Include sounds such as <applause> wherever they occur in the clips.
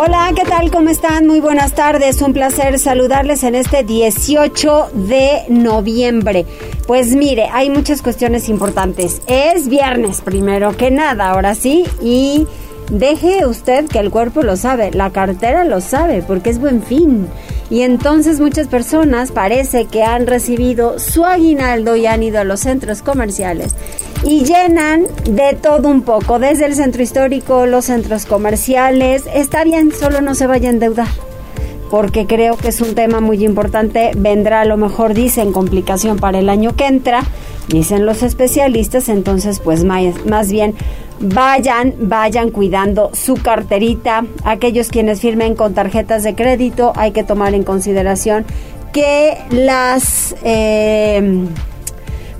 Hola, ¿qué tal? ¿Cómo están? Muy buenas tardes. Un placer saludarles en este 18 de noviembre. Pues mire, hay muchas cuestiones importantes. Es viernes, primero que nada, ahora sí, y deje usted que el cuerpo lo sabe, la cartera lo sabe, porque es buen fin. Y entonces muchas personas parece que han recibido su aguinaldo y han ido a los centros comerciales y llenan de todo un poco, desde el centro histórico, los centros comerciales. Está bien, solo no se vaya a endeudar, porque creo que es un tema muy importante. Vendrá, a lo mejor dicen, complicación para el año que entra, dicen los especialistas, entonces pues más, más bien vayan, vayan cuidando su carterita. Aquellos quienes firmen con tarjetas de crédito, hay que tomar en consideración que las... Eh,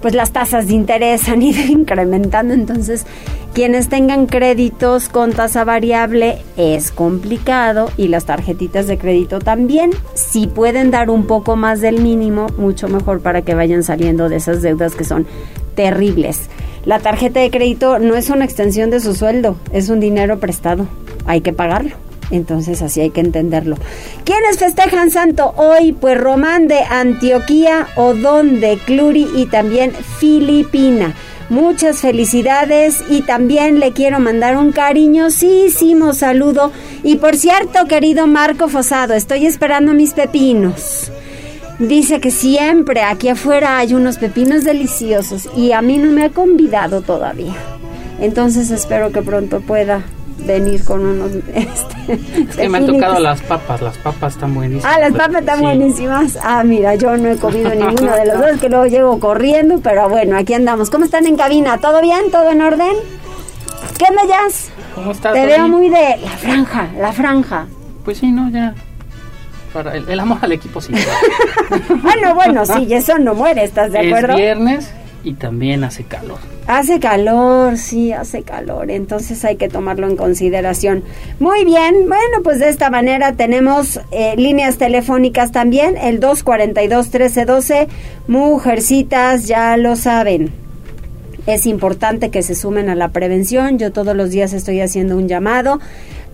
pues las tasas de interés han <laughs> ido incrementando, entonces quienes tengan créditos con tasa variable es complicado y las tarjetitas de crédito también. Si pueden dar un poco más del mínimo, mucho mejor para que vayan saliendo de esas deudas que son terribles. La tarjeta de crédito no es una extensión de su sueldo, es un dinero prestado. Hay que pagarlo. Entonces así hay que entenderlo. ¿Quiénes festejan santo hoy? Pues Román de Antioquía, Odón de Cluri y también Filipina. Muchas felicidades y también le quiero mandar un cariñosísimo saludo. Y por cierto, querido Marco Fosado, estoy esperando mis pepinos. Dice que siempre aquí afuera hay unos pepinos deliciosos y a mí no me ha convidado todavía. Entonces espero que pronto pueda venir con unos... <laughs> Este, es que me han tocado las papas, las papas están buenísimas. Ah, las papas están buenísimas. Ah, mira, yo no he comido ninguno de los dos, que luego llego corriendo, pero bueno, aquí andamos. ¿Cómo están en cabina? ¿Todo bien? ¿Todo en orden? ¿Qué me llamas? ¿Cómo estás? Te veo muy de la franja, la franja. Pues sí, no, ya. Para el, el amor al equipo sí. <laughs> bueno, bueno, sí, eso no muere, ¿estás de acuerdo? Es viernes y también hace calor. Hace calor, sí, hace calor, entonces hay que tomarlo en consideración. Muy bien, bueno, pues de esta manera tenemos eh, líneas telefónicas también, el 242-1312, mujercitas, ya lo saben. Es importante que se sumen a la prevención, yo todos los días estoy haciendo un llamado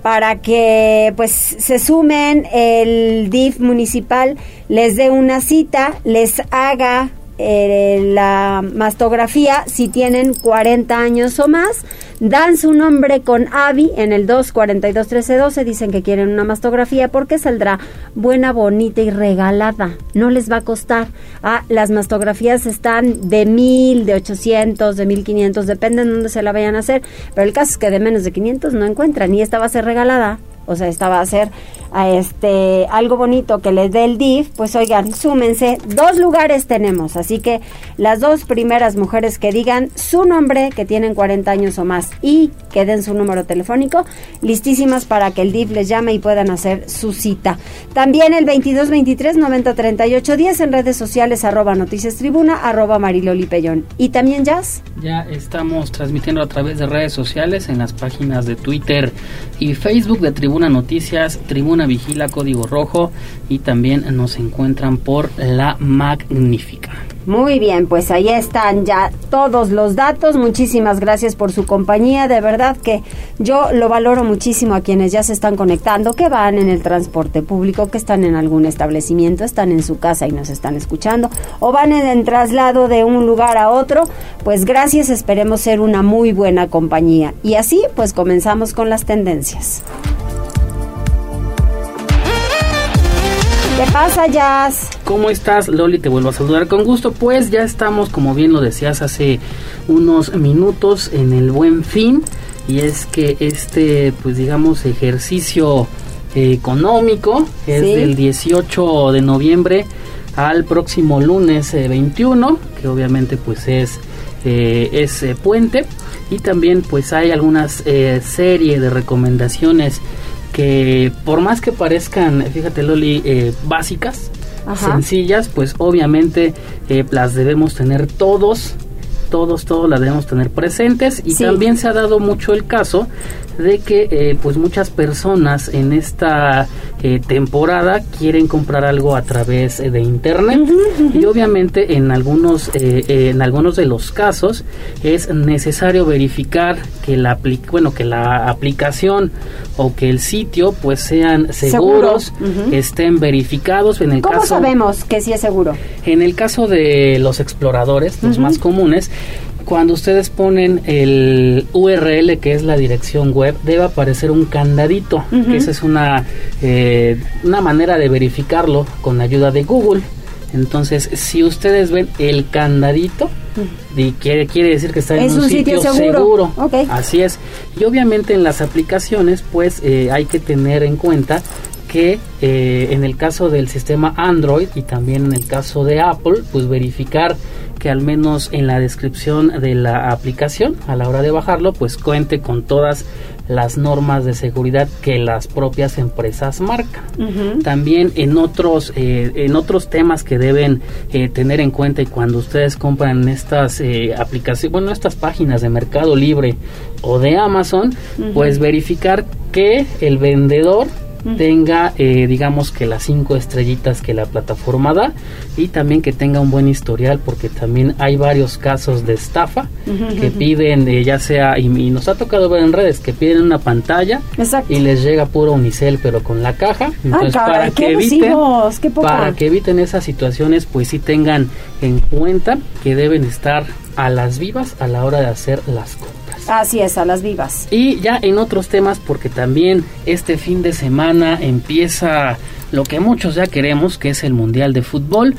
para que pues se sumen el DIF municipal, les dé una cita, les haga eh, la mastografía si tienen 40 años o más. Dan su nombre con AVI en el 242-1312. Dicen que quieren una mastografía porque saldrá buena, bonita y regalada. No les va a costar. Ah, las mastografías están de 1000, de 800, de 1500, depende de dónde se la vayan a hacer. Pero el caso es que de menos de 500 no encuentran y esta va a ser regalada. O sea, esta va a ser a este algo bonito que les dé el DIF, pues oigan, súmense. Dos lugares tenemos, así que las dos primeras mujeres que digan su nombre, que tienen 40 años o más y que den su número telefónico, listísimas para que el DIF les llame y puedan hacer su cita. También el 22 23 90 38 10 en redes sociales arroba noticias tribuna arroba mariloli pellón. Y también Jazz. Ya estamos transmitiendo a través de redes sociales en las páginas de Twitter y Facebook de Tribuna Noticias, Tribuna Vigila Código Rojo y también nos encuentran por La Magnífica. Muy bien, pues ahí están ya todos los datos. Muchísimas gracias por su compañía. De verdad que yo lo valoro muchísimo a quienes ya se están conectando, que van en el transporte público, que están en algún establecimiento, están en su casa y nos están escuchando, o van en el traslado de un lugar a otro. Pues gracias, esperemos ser una muy buena compañía. Y así, pues comenzamos con las tendencias. ¿Qué pasa, Jazz? ¿Cómo estás, Loli? Te vuelvo a saludar con gusto. Pues ya estamos, como bien lo decías hace unos minutos, en el buen fin. Y es que este, pues digamos, ejercicio eh, económico es Sí. del 18 de noviembre al próximo lunes eh, 21, que obviamente pues es, eh, es eh, puente. Y también pues hay algunas eh, serie de recomendaciones que por más que parezcan, fíjate Loli, eh, básicas, sencillas, pues obviamente eh, las debemos tener todos todos, todos las debemos tener presentes. Y también se ha dado mucho el caso de que eh, pues muchas personas en esta eh, temporada quieren comprar algo a través de internet. Y obviamente en algunos eh, en algunos de los casos es necesario verificar que la bueno que la aplicación o que el sitio pues sean seguros estén verificados. En el ¿Cómo sabemos que sí es seguro en el caso de los exploradores los más comunes cuando ustedes ponen el URL, que es la dirección web, debe aparecer un candadito, que esa es una, eh, una manera de verificarlo con ayuda de Google. Entonces, si ustedes ven el candadito, y quiere, quiere decir que está en un, sitio, seguro. Así es. Y obviamente en las aplicaciones, pues eh, hay que tener en cuenta que eh, en el caso del sistema Android y también en el caso de Apple, pues verificar que al menos en la descripción de la aplicación a la hora de bajarlo, pues cuente con todas las normas de seguridad que las propias empresas marcan. También en otros eh, en otros temas que deben eh, tener en cuenta y cuando ustedes compran estas aplicaciones, bueno, estas páginas de Mercado Libre o de Amazon, pues verificar que el vendedor tenga, eh, digamos que las cinco estrellitas que la plataforma da y también que tenga un buen historial porque también hay varios casos de estafa que piden, eh, ya sea, y, nos ha tocado ver en redes, que piden una pantalla y les llega puro unicel pero con la caja. Entonces, para, que eviten, para que eviten esas situaciones, pues sí tengan en cuenta que deben estar a las vivas a la hora de hacer las compras. Así es, a las vivas. Y ya en otros temas, porque también este fin de semana empieza lo que muchos ya queremos, que es el Mundial de Fútbol,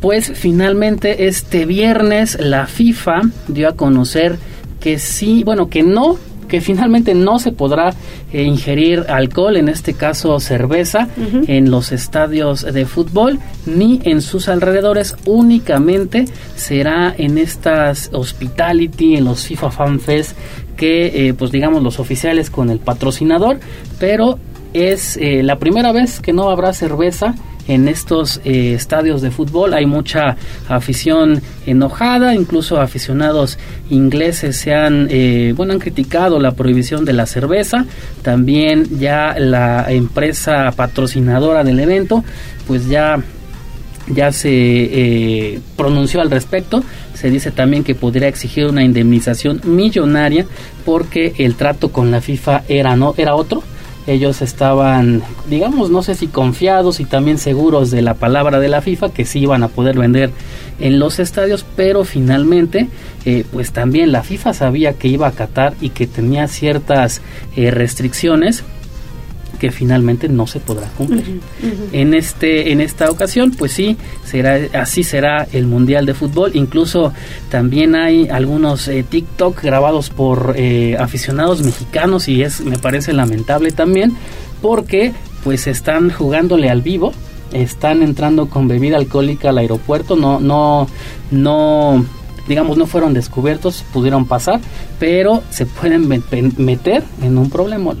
pues finalmente este viernes la FIFA dio a conocer que sí, bueno, que no que finalmente no se podrá eh, ingerir alcohol, en este caso cerveza, en los estadios de fútbol ni en sus alrededores, únicamente será en estas hospitality, en los FIFA Fan Fest, que eh, pues digamos los oficiales con el patrocinador, pero es eh, la primera vez que no habrá cerveza en estos eh, estadios de fútbol. Hay mucha afición enojada, incluso aficionados ingleses se han, eh, bueno, han criticado la prohibición de la cerveza. También ya la empresa patrocinadora del evento, pues ya ya se eh, pronunció al respecto. Se dice también que podría exigir una indemnización millonaria porque el trato con la FIFA era no era otro ellos estaban, digamos, no sé si confiados y también seguros de la palabra de la FIFA que sí iban a poder vender en los estadios, pero finalmente, eh, pues también la FIFA sabía que iba a Qatar y que tenía ciertas eh, restricciones que finalmente no se podrá cumplir. En este en esta ocasión, pues sí, será así será el Mundial de Fútbol, incluso también hay algunos eh, TikTok grabados por eh, aficionados mexicanos y es me parece lamentable también porque pues están jugándole al vivo están entrando con bebida alcohólica al aeropuerto, no, no, no, digamos, no fueron descubiertos, pudieron pasar, pero se pueden meter en un problema,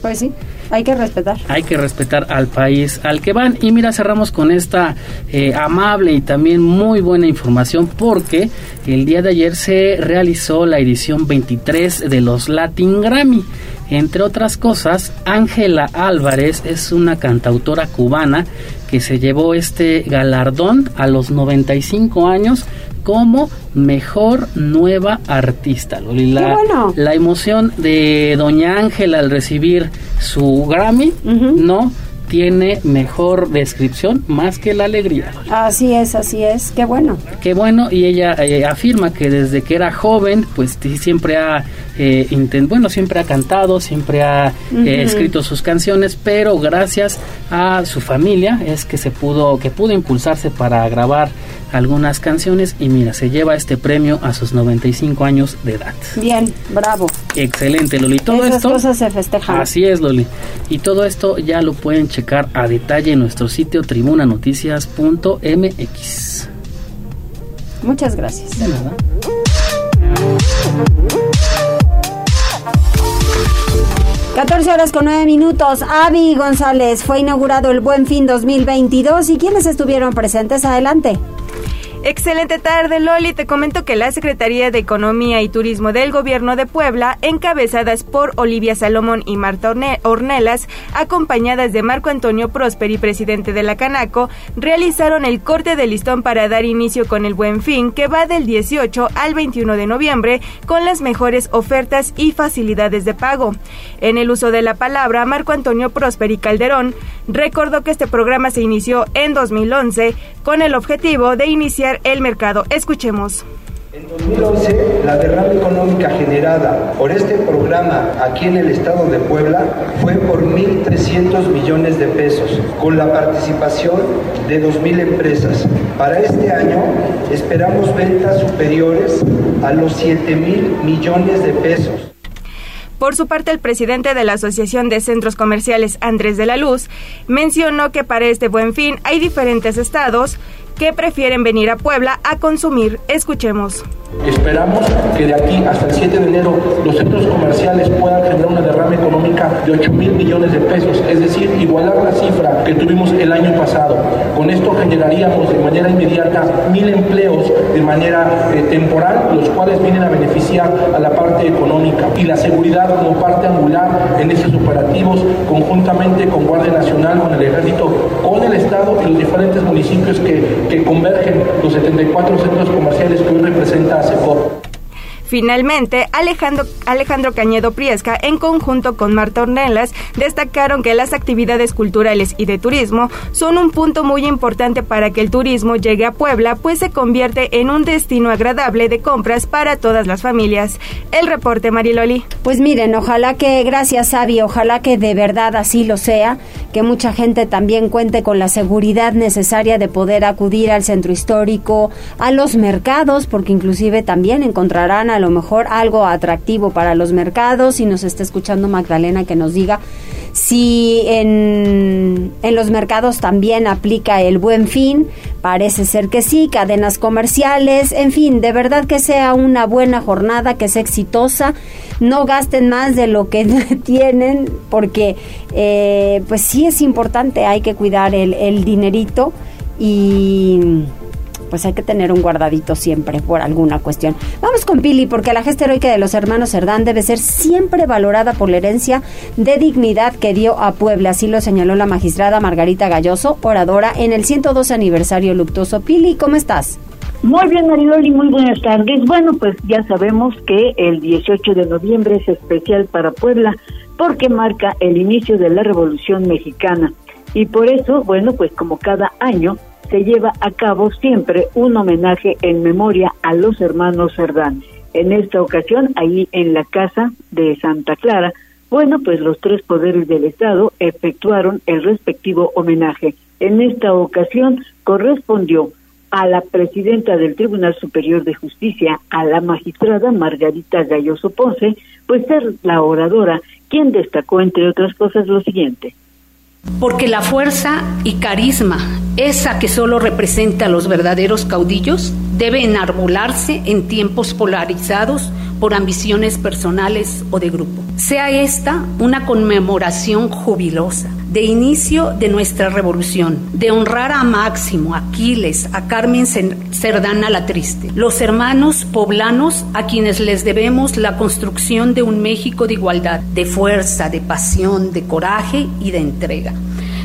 Pues sí. Hay que respetar. Hay que respetar al país al que van. Y mira, cerramos con esta eh, amable y también muy buena información porque el día de ayer se realizó la edición 23 de los Latin Grammy. Entre otras cosas, Ángela Álvarez es una cantautora cubana que se llevó este galardón a los 95 años como mejor nueva artista. La, la emoción de Doña Ángela al recibir su Grammy, ¿no? tiene mejor descripción más que la alegría. Así es, así es, qué bueno. Qué bueno, y ella eh, afirma que desde que era joven, pues siempre ha, eh, bueno, siempre ha cantado, siempre ha eh, escrito sus canciones, pero gracias a su familia es que se pudo, que pudo impulsarse para grabar algunas canciones y mira, se lleva este premio a sus 95 años de edad. Bien, bravo. Excelente, Loli. Todo Esas esto, cosas se festejan. Así es, Loli. Y todo esto ya lo pueden checar a detalle en nuestro sitio tribunanoticias.mx. Muchas gracias. De nada. 14 horas con 9 minutos. Avi González fue inaugurado el Buen Fin 2022 y quienes estuvieron presentes adelante. Excelente tarde, Loli. Te comento que la Secretaría de Economía y Turismo del Gobierno de Puebla, encabezadas por Olivia Salomón y Marta Ornelas, acompañadas de Marco Antonio Prosperi, presidente de la Canaco, realizaron el corte de listón para dar inicio con el Buen Fin, que va del 18 al 21 de noviembre, con las mejores ofertas y facilidades de pago. En el uso de la palabra, Marco Antonio Prosperi Calderón recordó que este programa se inició en 2011 con el objetivo de iniciar el mercado. Escuchemos. En 2011, la derrama económica generada por este programa aquí en el estado de Puebla fue por 1.300 millones de pesos, con la participación de 2.000 empresas. Para este año esperamos ventas superiores a los 7.000 millones de pesos. Por su parte, el presidente de la Asociación de Centros Comerciales, Andrés de la Luz, mencionó que para este buen fin hay diferentes estados que prefieren venir a Puebla a consumir. Escuchemos. Esperamos que de aquí hasta el 7 de enero los centros comerciales puedan generar una derrama económica de 8 mil millones de pesos, es decir, igualar la cifra que tuvimos el año pasado. Con esto generaríamos de manera inmediata mil empleos de manera eh, temporal, los cuales vienen a beneficiar a la parte económica y la seguridad como parte angular en estos operativos conjuntamente con Guardia Nacional, con el Ejército, con el Estado y los diferentes municipios que que convergen los 74 centros comerciales que hoy representa CEPOP. Finalmente, Alejandro, Alejandro Cañedo Priesca, en conjunto con Marta Ornelas, destacaron que las actividades culturales y de turismo son un punto muy importante para que el turismo llegue a Puebla, pues se convierte en un destino agradable de compras para todas las familias. El reporte, Mariloli. Pues miren, ojalá que, gracias, Sabi, ojalá que de verdad así lo sea, que mucha gente también cuente con la seguridad necesaria de poder acudir al centro histórico, a los mercados, porque inclusive también encontrarán a lo mejor algo atractivo para los mercados. Si nos está escuchando Magdalena, que nos diga si en, en los mercados también aplica el buen fin. Parece ser que sí, cadenas comerciales, en fin, de verdad que sea una buena jornada, que sea exitosa. No gasten más de lo que <laughs> tienen, porque eh, pues sí es importante, hay que cuidar el, el dinerito y pues hay que tener un guardadito siempre por alguna cuestión. Vamos con Pili, porque la gesta heroica de los hermanos Cerdán debe ser siempre valorada por la herencia de dignidad que dio a Puebla. Así lo señaló la magistrada Margarita Galloso, oradora en el 102 aniversario luctuoso. Pili, ¿cómo estás? Muy bien, Maridoli, muy buenas tardes. Bueno, pues ya sabemos que el 18 de noviembre es especial para Puebla porque marca el inicio de la Revolución Mexicana. Y por eso, bueno, pues como cada año, se lleva a cabo siempre un homenaje en memoria a los hermanos Cerdán. En esta ocasión, ahí en la casa de Santa Clara, bueno, pues los tres poderes del Estado efectuaron el respectivo homenaje. En esta ocasión correspondió a la presidenta del Tribunal Superior de Justicia, a la magistrada Margarita Galloso Ponce, pues ser la oradora quien destacó, entre otras cosas, lo siguiente. Porque la fuerza y carisma, esa que solo representa a los verdaderos caudillos, debe enarbolarse en tiempos polarizados por ambiciones personales o de grupo. Sea esta una conmemoración jubilosa de inicio de nuestra revolución, de honrar a Máximo, a Aquiles, a Carmen Cerdana la Triste, los hermanos poblanos a quienes les debemos la construcción de un México de igualdad, de fuerza, de pasión, de coraje y de entrega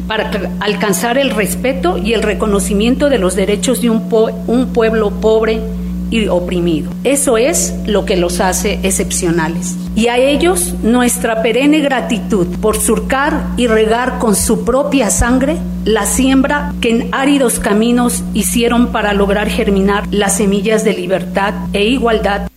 para alcanzar el respeto y el reconocimiento de los derechos de un, un pueblo pobre, y oprimido. Eso es lo que los hace excepcionales. Y a ellos nuestra perenne gratitud por surcar y regar con su propia sangre la siembra que en áridos caminos hicieron para lograr germinar las semillas de libertad e igualdad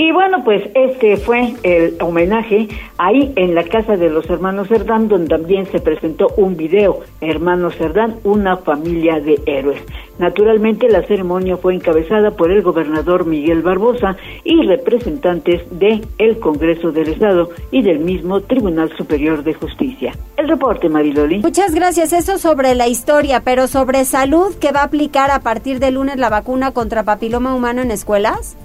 y bueno, pues este fue el homenaje ahí en la casa de los hermanos Cerdán, donde también se presentó un video, Hermanos Cerdán, una familia de héroes. Naturalmente la ceremonia fue encabezada por el gobernador Miguel Barbosa y representantes del el Congreso del Estado y del mismo Tribunal Superior de Justicia. El reporte, Mariloli. Muchas gracias. Eso sobre la historia, pero sobre salud, ¿qué va a aplicar a partir de lunes la vacuna contra papiloma humano en escuelas?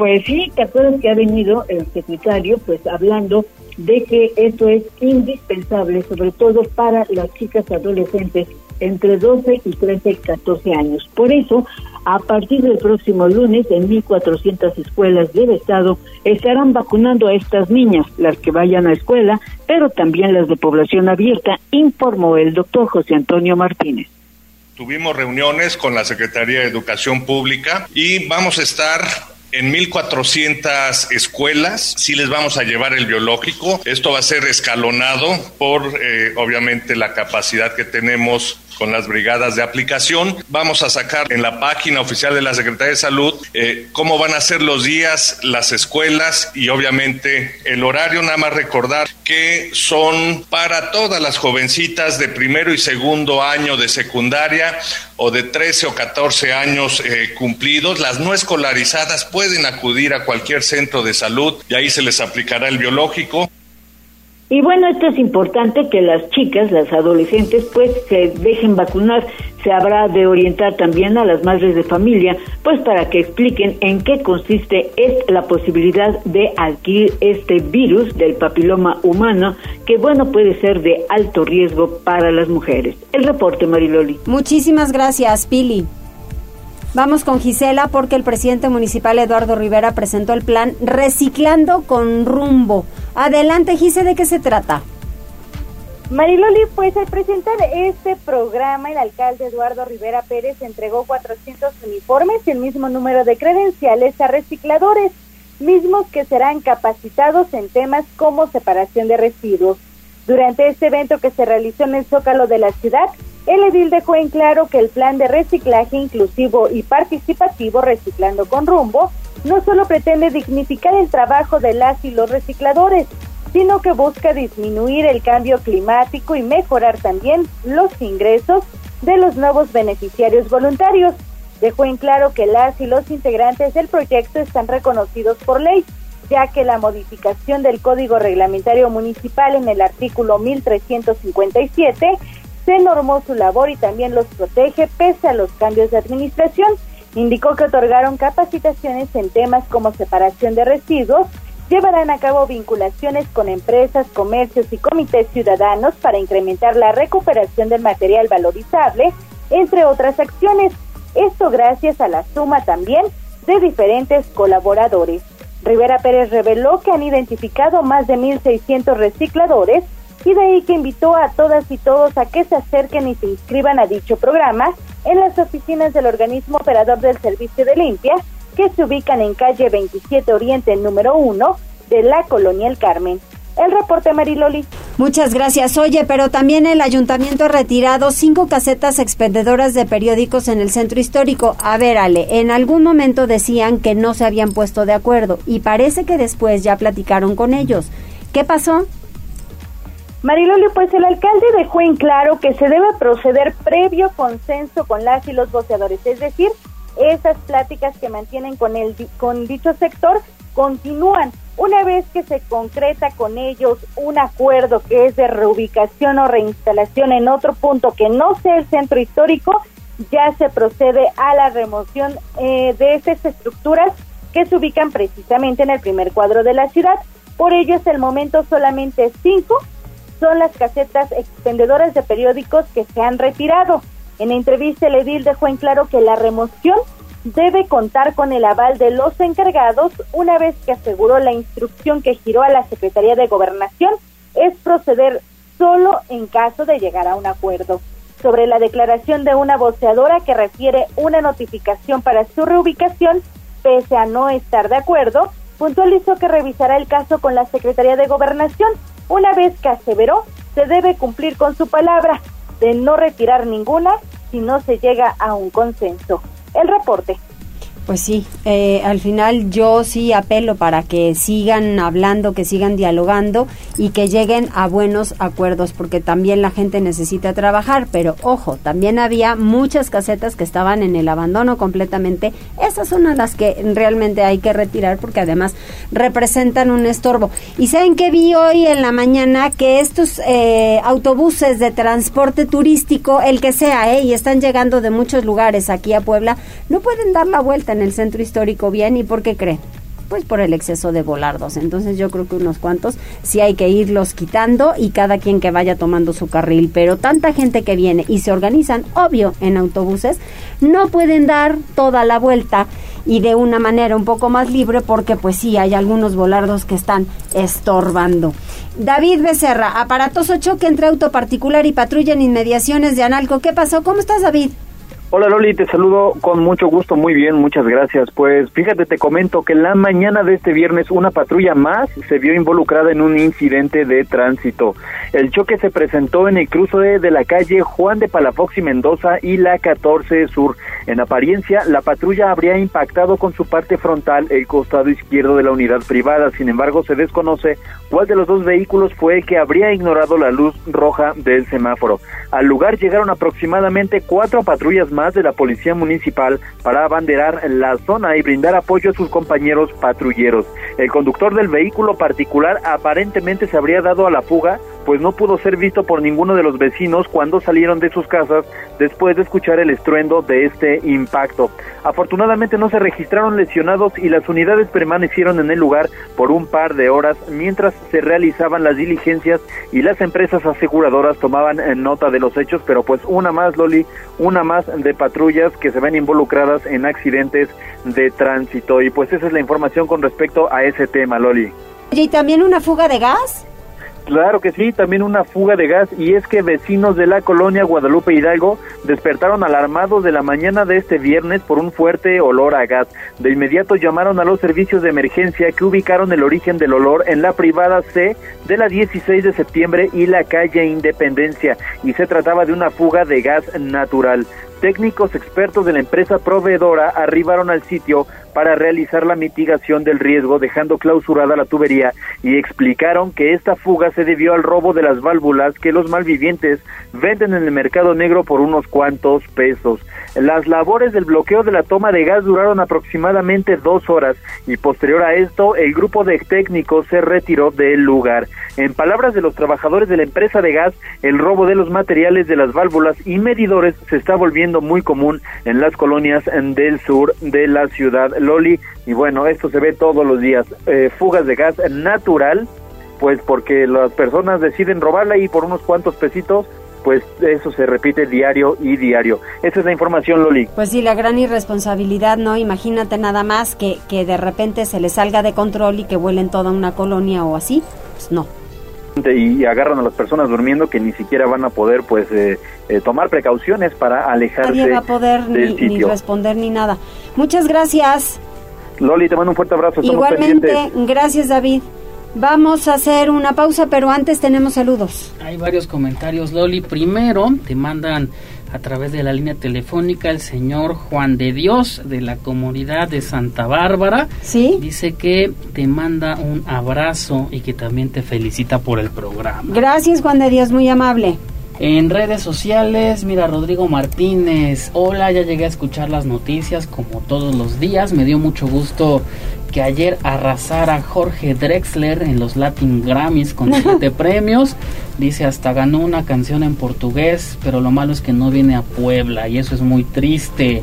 Pues sí, ¿te acuerdas que ha venido el secretario pues hablando de que esto es indispensable, sobre todo para las chicas adolescentes entre 12 y 13 y 14 años. Por eso, a partir del próximo lunes, en 1.400 escuelas del Estado estarán vacunando a estas niñas, las que vayan a escuela, pero también las de población abierta, informó el doctor José Antonio Martínez. Tuvimos reuniones con la Secretaría de Educación Pública y vamos a estar en 1.400 escuelas sí les vamos a llevar el biológico. Esto va a ser escalonado por, eh, obviamente, la capacidad que tenemos con las brigadas de aplicación. Vamos a sacar en la página oficial de la Secretaría de Salud eh, cómo van a ser los días, las escuelas y obviamente el horario. Nada más recordar que son para todas las jovencitas de primero y segundo año de secundaria o de 13 o 14 años eh, cumplidos. Las no escolarizadas pueden acudir a cualquier centro de salud y ahí se les aplicará el biológico. Y bueno, esto es importante que las chicas, las adolescentes, pues se dejen vacunar. Se habrá de orientar también a las madres de familia, pues para que expliquen en qué consiste es la posibilidad de adquirir este virus del papiloma humano, que bueno, puede ser de alto riesgo para las mujeres. El reporte, Mariloli. Muchísimas gracias, Pili. Vamos con Gisela porque el presidente municipal Eduardo Rivera presentó el plan Reciclando con Rumbo. Adelante, Gisela, ¿de qué se trata? Mariloli, pues al presentar este programa, el alcalde Eduardo Rivera Pérez entregó 400 uniformes y el mismo número de credenciales a recicladores, mismos que serán capacitados en temas como separación de residuos. Durante este evento que se realizó en el Zócalo de la ciudad, el edil dejó en claro que el plan de reciclaje inclusivo y participativo Reciclando con Rumbo no solo pretende dignificar el trabajo de las y los recicladores, sino que busca disminuir el cambio climático y mejorar también los ingresos de los nuevos beneficiarios voluntarios. Dejó en claro que las y los integrantes del proyecto están reconocidos por ley, ya que la modificación del Código Reglamentario Municipal en el artículo 1357 se normó su labor y también los protege pese a los cambios de administración. Indicó que otorgaron capacitaciones en temas como separación de residuos, llevarán a cabo vinculaciones con empresas, comercios y comités ciudadanos para incrementar la recuperación del material valorizable, entre otras acciones. Esto gracias a la suma también de diferentes colaboradores. Rivera Pérez reveló que han identificado más de 1.600 recicladores y de ahí que invitó a todas y todos a que se acerquen y se inscriban a dicho programa en las oficinas del organismo operador del servicio de limpia que se ubican en calle 27 Oriente número 1 de la Colonia El Carmen. El reporte Mariloli. Muchas gracias. Oye, pero también el ayuntamiento ha retirado cinco casetas expendedoras de periódicos en el centro histórico. A ver, Ale, en algún momento decían que no se habían puesto de acuerdo y parece que después ya platicaron con ellos. ¿Qué pasó? Mariloli, pues el alcalde dejó en claro que se debe proceder previo consenso con las y los voceadores, es decir, esas pláticas que mantienen con el con dicho sector continúan. Una vez que se concreta con ellos un acuerdo que es de reubicación o reinstalación en otro punto que no sea el centro histórico, ya se procede a la remoción eh, de esas estructuras que se ubican precisamente en el primer cuadro de la ciudad. Por ello es el momento solamente cinco son las casetas expendedoras de periódicos que se han retirado. En entrevista el edil dejó en claro que la remoción debe contar con el aval de los encargados una vez que aseguró la instrucción que giró a la Secretaría de Gobernación es proceder solo en caso de llegar a un acuerdo. Sobre la declaración de una voceadora que refiere una notificación para su reubicación, pese a no estar de acuerdo, puntualizó que revisará el caso con la Secretaría de Gobernación una vez que aseveró, se debe cumplir con su palabra de no retirar ninguna si no se llega a un consenso. El reporte. Pues sí, eh, al final yo sí apelo para que sigan hablando, que sigan dialogando y que lleguen a buenos acuerdos, porque también la gente necesita trabajar, pero ojo, también había muchas casetas que estaban en el abandono completamente. Esas son las que realmente hay que retirar porque además representan un estorbo. Y saben que vi hoy en la mañana que estos eh, autobuses de transporte turístico, el que sea, eh, y están llegando de muchos lugares aquí a Puebla, no pueden dar la vuelta el centro histórico bien y por qué creen? pues por el exceso de volardos. Entonces yo creo que unos cuantos sí hay que irlos quitando y cada quien que vaya tomando su carril. Pero tanta gente que viene y se organizan, obvio, en autobuses, no pueden dar toda la vuelta y de una manera un poco más libre porque pues sí hay algunos volardos que están estorbando. David Becerra, aparatoso choque entre auto particular y patrulla en inmediaciones de Analco. ¿Qué pasó? ¿Cómo estás, David? Hola Loli, te saludo con mucho gusto, muy bien, muchas gracias. Pues fíjate, te comento que la mañana de este viernes una patrulla más se vio involucrada en un incidente de tránsito. El choque se presentó en el cruce de, la calle Juan de Palafox y Mendoza y la 14 Sur. En apariencia, la patrulla habría impactado con su parte frontal el costado izquierdo de la unidad privada. Sin embargo, se desconoce cuál de los dos vehículos fue el que habría ignorado la luz roja del semáforo. Al lugar llegaron aproximadamente cuatro patrullas más de la Policía Municipal para abanderar la zona y brindar apoyo a sus compañeros patrulleros. El conductor del vehículo particular aparentemente se habría dado a la fuga, pues no pudo ser visto por ninguno de los vecinos cuando salieron de sus casas después de escuchar el estruendo de este impacto. Afortunadamente no se registraron lesionados y las unidades permanecieron en el lugar por un par de horas mientras se realizaban las diligencias y las empresas aseguradoras tomaban nota de los hechos, pero pues una más, Loli, una más de patrullas que se ven involucradas en accidentes de tránsito. Y pues esa es la información con respecto a ese tema, Loli. ¿Y también una fuga de gas? Claro que sí, también una fuga de gas y es que vecinos de la colonia Guadalupe Hidalgo despertaron alarmados de la mañana de este viernes por un fuerte olor a gas. De inmediato llamaron a los servicios de emergencia que ubicaron el origen del olor en la privada C de la 16 de septiembre y la calle Independencia y se trataba de una fuga de gas natural. Técnicos expertos de la empresa proveedora arribaron al sitio para realizar la mitigación del riesgo, dejando clausurada la tubería y explicaron que esta fuga se debió al robo de las válvulas que los malvivientes venden en el mercado negro por unos cuantos pesos. Las labores del bloqueo de la toma de gas duraron aproximadamente dos horas y posterior a esto el grupo de técnicos se retiró del lugar. En palabras de los trabajadores de la empresa de gas, el robo de los materiales de las válvulas y medidores se está volviendo muy común en las colonias del sur de la ciudad Loli. Y bueno, esto se ve todos los días. Eh, fugas de gas natural, pues porque las personas deciden robarla y por unos cuantos pesitos pues eso se repite diario y diario. Esa es la información, Loli. Pues sí, la gran irresponsabilidad, ¿no? Imagínate nada más que, que de repente se le salga de control y que vuelen toda una colonia o así. Pues no y agarran a las personas durmiendo que ni siquiera van a poder pues eh, eh, tomar precauciones para alejarse Nadie va a poder ni, responder ni nada. Muchas gracias. Loli, te mando un fuerte abrazo. Igualmente, gracias David. Vamos a hacer una pausa, pero antes tenemos saludos. Hay varios comentarios, Loli. Primero, te mandan a través de la línea telefónica el señor Juan de Dios de la comunidad de Santa Bárbara. Sí. Dice que te manda un abrazo y que también te felicita por el programa. Gracias Juan de Dios, muy amable. En redes sociales, mira Rodrigo Martínez, hola, ya llegué a escuchar las noticias como todos los días, me dio mucho gusto que ayer arrasara Jorge Drexler en los Latin Grammys con siete <laughs> premios. Dice, hasta ganó una canción en portugués, pero lo malo es que no viene a Puebla y eso es muy triste.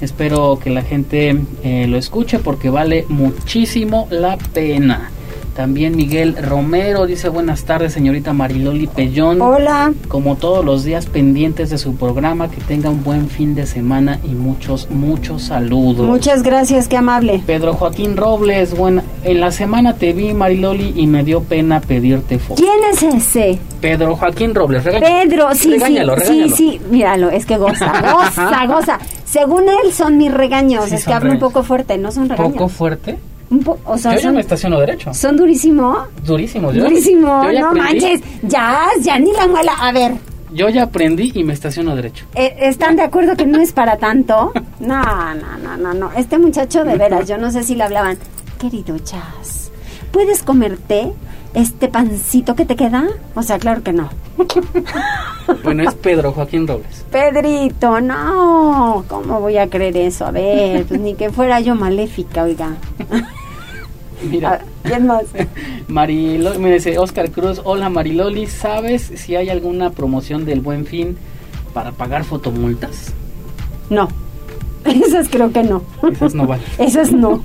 Espero que la gente eh, lo escuche porque vale muchísimo la pena. También Miguel Romero dice buenas tardes, señorita Mariloli Pellón. Hola. Como todos los días pendientes de su programa, que tenga un buen fin de semana y muchos, muchos saludos. Muchas gracias, qué amable. Pedro Joaquín Robles, bueno, en la semana te vi, Mariloli, y me dio pena pedirte foto. ¿Quién es ese? Pedro Joaquín Robles, Pedro, sí, regáñalo, sí, regáñalo. sí, sí, míralo, es que goza, <laughs> goza, goza. Según él son mis regaños, es que hablo un poco fuerte, no son regaños. ¿Poco fuerte? O sea, yo ya me estaciono derecho. ¿Son durísimos? Durísimos. Durísimo, no manches. Ya, ya ni la muela. A ver. Yo ya aprendí y me estaciono derecho. Eh, ¿Están de acuerdo que no es para tanto? No, no, no, no, no. Este muchacho de veras, yo no sé si le hablaban. Querido Chas, ¿puedes comerte este pancito que te queda? O sea, claro que no. bueno, es Pedro Joaquín Robles. Pedrito, no. ¿Cómo voy a creer eso? A ver, pues ni que fuera yo maléfica, oiga. Mira. ¿Quién más? <laughs> Mariloli, me dice Oscar Cruz, hola Mariloli, ¿sabes si hay alguna promoción del Buen Fin para pagar fotomultas? No. <laughs> Esas creo que no. Esas no van. <laughs> Esas no.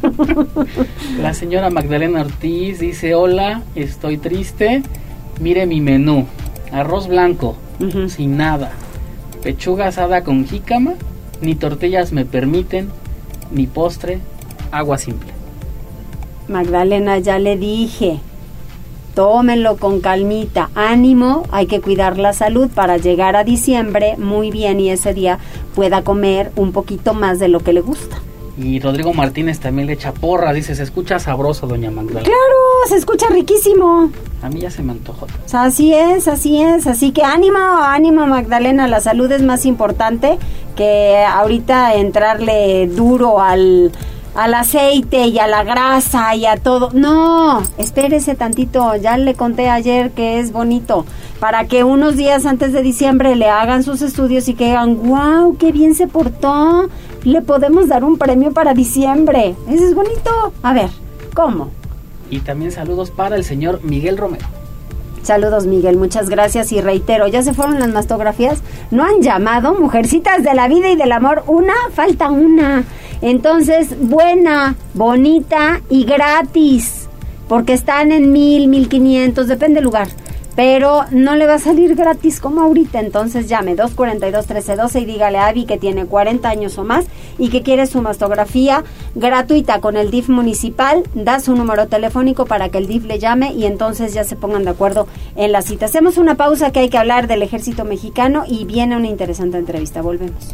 La señora Magdalena Ortiz dice, hola, estoy triste. Mire mi menú. Arroz blanco, sin nada. Pechuga asada con jícama. Ni tortillas me permiten. Ni postre. Agua simple. Magdalena, ya le dije. Tómenlo con calmita, ánimo, hay que cuidar la salud para llegar a diciembre muy bien y ese día pueda comer un poquito más de lo que le gusta. Y Rodrigo Martínez también le echa porra, dice, se escucha sabroso, doña Magdalena. Claro, se escucha riquísimo. A mí ya se me antojó. así es, así es, así que ánimo, ánimo Magdalena, la salud es más importante que ahorita entrarle duro al al aceite y a la grasa y a todo. No, espérese tantito, ya le conté ayer que es bonito, para que unos días antes de diciembre le hagan sus estudios y que digan, wow, qué bien se portó, le podemos dar un premio para diciembre. Eso es bonito. A ver, ¿cómo? Y también saludos para el señor Miguel Romero. Saludos Miguel, muchas gracias y reitero, ya se fueron las mastografías, no han llamado, mujercitas de la vida y del amor, una, falta una. Entonces, buena, bonita y gratis, porque están en mil, mil quinientos, depende del lugar. Pero no le va a salir gratis como ahorita, entonces llame 242-1312 y dígale a Abby que tiene 40 años o más y que quiere su mastografía gratuita con el DIF municipal. Da su número telefónico para que el DIF le llame y entonces ya se pongan de acuerdo en la cita. Hacemos una pausa que hay que hablar del ejército mexicano y viene una interesante entrevista. Volvemos.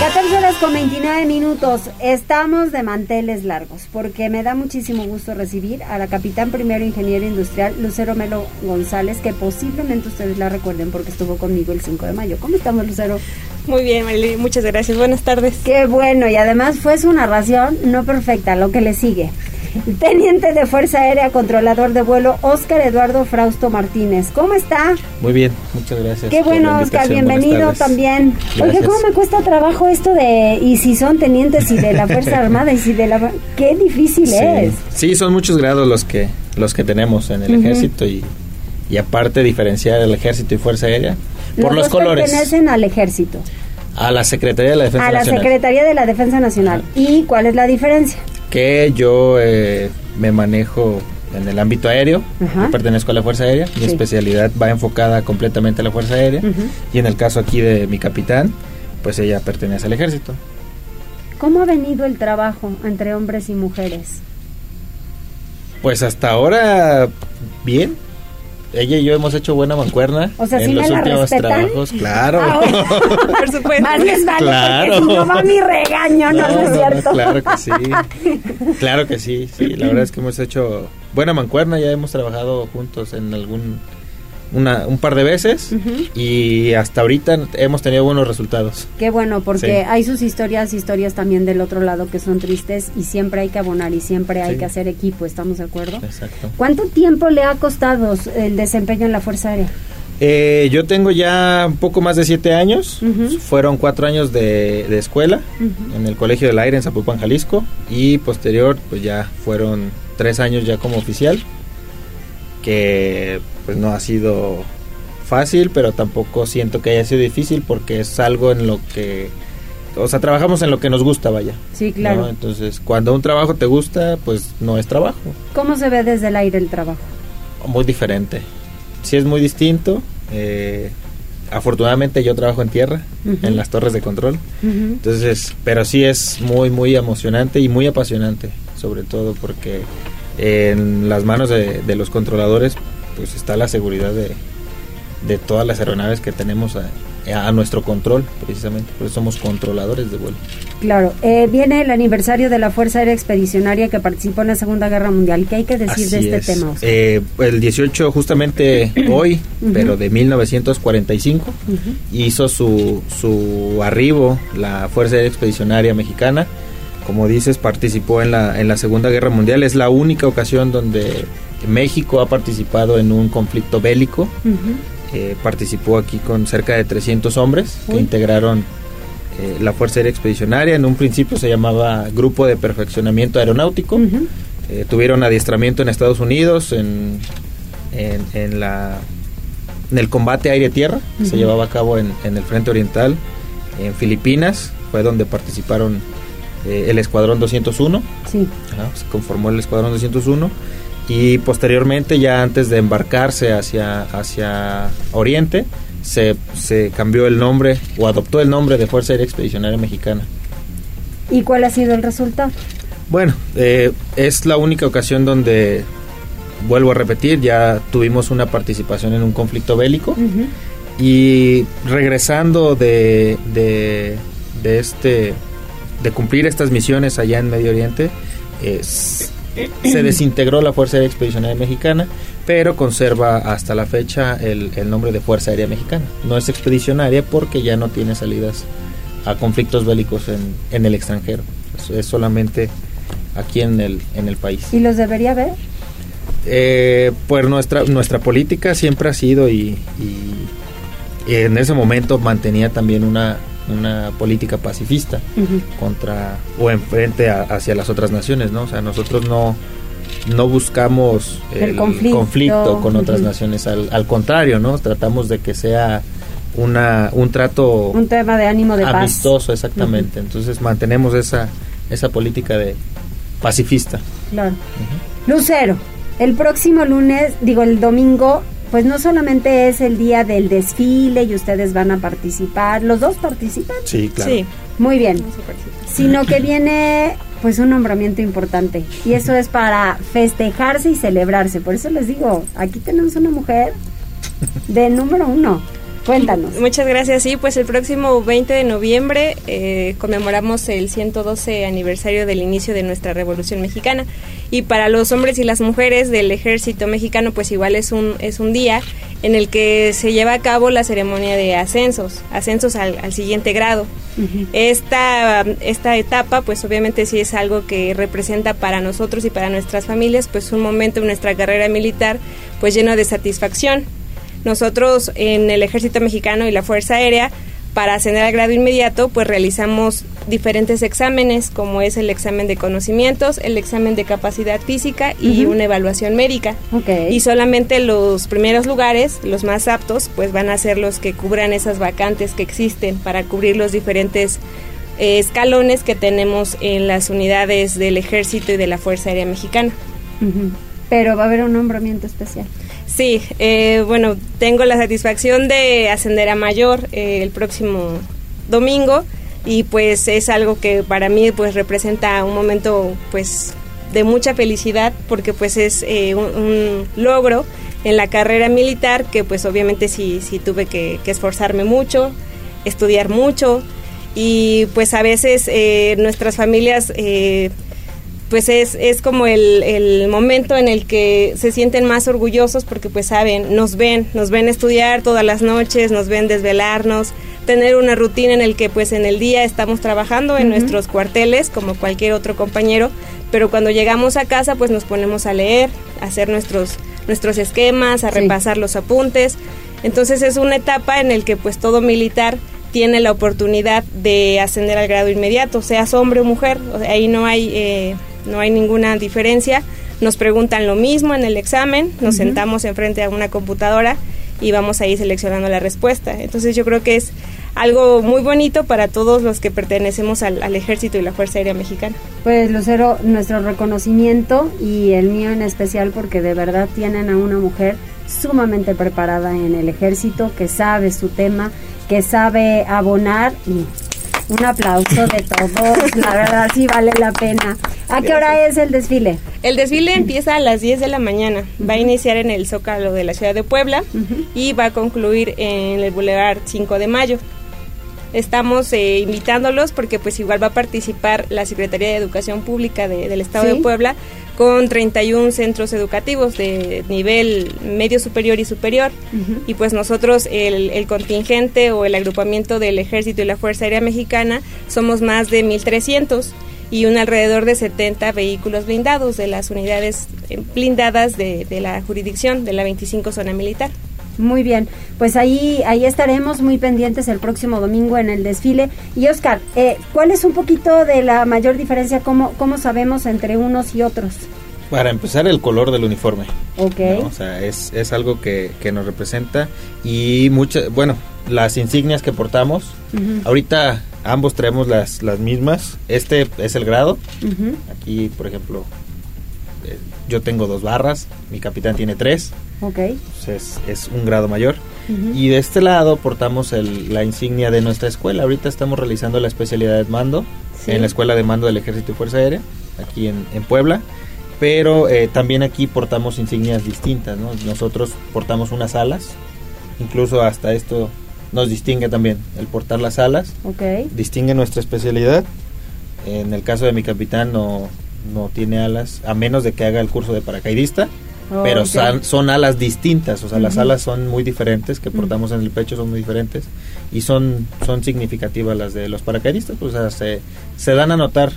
14 horas con 29 minutos. Estamos de manteles largos porque me da muchísimo gusto recibir a la capitán primero ingeniero industrial Lucero Melo González, que posiblemente ustedes la recuerden porque estuvo conmigo el 5 de mayo. ¿Cómo estamos, Lucero? Muy bien, Marily, muchas gracias. Buenas tardes. Qué bueno, y además fue su narración no perfecta, lo que le sigue. Teniente de Fuerza Aérea, controlador de vuelo, Oscar Eduardo Frausto Martínez. ¿Cómo está? Muy bien, muchas gracias. Qué bueno, Oscar, bienvenido también. Oye, ¿cómo me cuesta trabajo esto de, y si son tenientes y de la Fuerza <laughs> Armada y si de la... Qué difícil es. Sí, son muchos grados los que, los que tenemos en el ejército y, y aparte diferenciar el ejército y Fuerza Aérea por los, colores. pertenecen al ejército. A la Secretaría de la Defensa Nacional. A la Secretaría de la Defensa Nacional. ¿Y cuál es la diferencia? Que yo eh, me manejo en el ámbito aéreo, yo pertenezco a la Fuerza Aérea, mi especialidad va enfocada completamente a la Fuerza Aérea. Y en el caso aquí de mi capitán, pues ella pertenece al ejército. ¿Cómo ha venido el trabajo entre hombres y mujeres? Pues hasta ahora bien, ella y yo hemos hecho buena mancuerna o sea, en los últimos trabajos, claro. Ah, <laughs> Por supuesto. Más les vale claro. porque si no va mi regaño, no, no, es cierto. claro que sí. Claro que sí, sí, la verdad es que hemos hecho buena mancuerna, ya hemos trabajado juntos en algún una, un par de veces y hasta ahorita hemos tenido buenos resultados. Qué bueno, porque hay sus historias, historias también del otro lado que son tristes y siempre hay que abonar y siempre hay que hacer equipo, ¿estamos de acuerdo? Exacto. ¿Cuánto tiempo le ha costado el desempeño en la Fuerza Aérea? Eh, yo tengo ya un poco más de siete años. Fueron cuatro años de, de escuela en el Colegio del Aire en Zapopan, Jalisco. Y posterior, pues ya fueron tres años ya como oficial. Que pues no ha sido fácil, pero tampoco siento que haya sido difícil porque es algo en lo que o sea, trabajamos en lo que nos gusta, vaya. Sí, claro. Entonces, cuando un trabajo te gusta, pues no es trabajo. ¿Cómo se ve desde el aire el trabajo? Muy diferente. Sí es muy distinto. Eh, afortunadamente yo trabajo en tierra, en las torres de control. Entonces, pero sí es muy, muy emocionante y muy apasionante, sobre todo porque en las manos de, de los controladores pues está la seguridad de, de todas las aeronaves que tenemos a, a, nuestro control, precisamente, por eso somos controladores de vuelo. Claro, eh, viene el aniversario de la Fuerza Aérea Expedicionaria que participó en la Segunda Guerra Mundial. ¿Qué hay que decir Así de este es. tema? Eh, el 18, justamente <clears throat> hoy, pero de 1945, hizo su, su arribo la Fuerza Aérea Expedicionaria Mexicana como dices, participó en la, en la Segunda Guerra Mundial. Es la única ocasión donde México ha participado en un conflicto bélico. Eh, participó aquí con cerca de 300 hombres que integraron eh, la Fuerza Aérea Expedicionaria. En un principio se llamaba Grupo de Perfeccionamiento Aeronáutico. Eh, tuvieron adiestramiento en Estados Unidos, en, en, en la, en el combate aire-tierra, que se llevaba a cabo en, en el Frente Oriental, en Filipinas, fue donde participaron eh, el Escuadrón 201. Sí. Ajá, se conformó el Escuadrón 201 y posteriormente ya antes de embarcarse hacia, hacia Oriente se, se cambió el nombre o adoptó el nombre de Fuerza Aérea Expedicionaria Mexicana. ¿Y cuál ha sido el resultado? Bueno, eh, es la única ocasión donde, vuelvo a repetir, ya tuvimos una participación en un conflicto bélico y regresando de, de, de este de cumplir estas misiones allá en Medio Oriente eh, s- se desintegró la Fuerza Aérea Expedicionaria Mexicana pero conserva hasta la fecha el, el nombre de Fuerza Aérea Mexicana. No es expedicionaria porque ya no tiene salidas a conflictos bélicos en, en el extranjero. Es, es solamente aquí en el, en el país. ¿Y los debería ver? eh, pues nuestra nuestra política siempre ha sido y, y- y en ese momento mantenía también una una política pacifista contra o en frente a- hacia las otras naciones, ¿no? O sea, nosotros no no buscamos El el, conflicto. conflicto. con otras naciones, al, al contrario, ¿no? Tratamos de que sea una un trato Un tema de ánimo de paz. amistoso, exactamente. Entonces mantenemos esa esa política de pacifista. Claro. Lucero, el próximo lunes, digo el domingo, pues no solamente es el día del desfile y ustedes van a participar, los dos participan. Sí, claro. Sí. Muy bien. Sino que viene pues un nombramiento importante y eso es para festejarse y celebrarse. Por eso les digo, aquí tenemos una mujer de número uno. Cuéntanos. Muchas gracias. Sí, pues el próximo 20 de noviembre eh, conmemoramos el 112 aniversario del inicio de nuestra Revolución Mexicana. Y para los hombres y las mujeres del ejército mexicano, pues igual es un, es un día en el que se lleva a cabo la ceremonia de ascensos, ascensos al, al siguiente grado. Esta, esta etapa, pues obviamente sí es algo que representa para nosotros y para nuestras familias, pues un momento en nuestra carrera militar, pues lleno de satisfacción. Nosotros en el Ejército Mexicano y la Fuerza Aérea, para ascender al grado inmediato, pues realizamos diferentes exámenes, como es el examen de conocimientos, el examen de capacidad física y una evaluación médica. Ok. Y solamente los primeros lugares, los más aptos, pues van a ser los que cubran esas vacantes que existen para cubrir los diferentes eh, escalones que tenemos en las unidades del Ejército y de la Fuerza Aérea Mexicana. Pero va a haber un nombramiento especial. Sí, eh, bueno, tengo la satisfacción de ascender a mayor eh, el próximo domingo y pues es algo que para mí pues representa un momento pues de mucha felicidad porque pues es eh, un, logro en la carrera militar que pues obviamente sí, sí tuve que, esforzarme mucho, estudiar mucho y pues a veces eh, nuestras familias pues es, es como el, el momento en el que se sienten más orgullosos porque pues saben, nos ven, nos ven estudiar todas las noches, nos ven desvelarnos, tener una rutina en el que pues en el día estamos trabajando en nuestros cuarteles como cualquier otro compañero, pero cuando llegamos a casa pues nos ponemos a leer, a hacer nuestros, nuestros esquemas, a Sí. repasar los apuntes. Entonces es una etapa en el que pues todo militar tiene la oportunidad de ascender al grado inmediato, seas hombre o mujer, o sea, ahí no hay, eh, no hay ninguna diferencia. Nos preguntan lo mismo en el examen, nos sentamos enfrente a una computadora y vamos ahí seleccionando la respuesta. Entonces yo creo que es algo muy bonito para todos los que pertenecemos al, al ejército y la Fuerza Aérea Mexicana. Pues Lucero, nuestro reconocimiento y el mío en especial porque de verdad tienen a una mujer sumamente preparada en el ejército, que sabe su tema, que sabe abonar y un aplauso de todos, la verdad sí vale la pena. ¿A qué hora es el desfile? El desfile empieza a las 10 de la mañana. Va a iniciar en el Zócalo de la ciudad de Puebla y va a concluir en el Boulevard 5 de Mayo. Estamos eh, invitándolos porque pues igual va a participar la Secretaría de Educación Pública de- del Estado Sí. de Puebla con 31 centros educativos de nivel medio superior y superior. Y pues nosotros, el, el contingente o el agrupamiento del Ejército y la Fuerza Aérea Mexicana, somos más de 1.300. y un alrededor de 70 vehículos blindados de las unidades eh, blindadas de, de la jurisdicción de la 25 zona militar. Muy bien, pues ahí, ahí estaremos muy pendientes el próximo domingo en el desfile. Y Oscar, eh, ¿cuál es un poquito de la mayor diferencia? ¿Cómo, cómo sabemos entre unos y otros? Para empezar, el color del uniforme. Ok. ¿no? O sea, es, es algo que, que nos representa. Y muchas, bueno, las insignias que portamos. Ahorita ambos traemos las, las mismas. Este es el grado. Aquí, por ejemplo, yo tengo dos barras, mi capitán tiene tres. Ok. Pues es, es un grado mayor. Y de este lado portamos el- la insignia de nuestra escuela. Ahorita estamos realizando la especialidad de mando Sí. en la Escuela de Mando del Ejército y Fuerza Aérea, aquí en, en Puebla. Pero eh, también aquí portamos insignias distintas. ¿no? Nosotros portamos unas alas, incluso hasta esto nos distingue también el portar las alas. Distingue nuestra especialidad. En el caso de mi capitán no, no tiene alas, a menos de que haga el curso de paracaidista. Oh, pero ok. son, son alas distintas, o sea, las alas son muy diferentes, que portamos en el pecho son muy diferentes y son, son significativas las de los paracaidistas, pues o sea, se, se dan a notar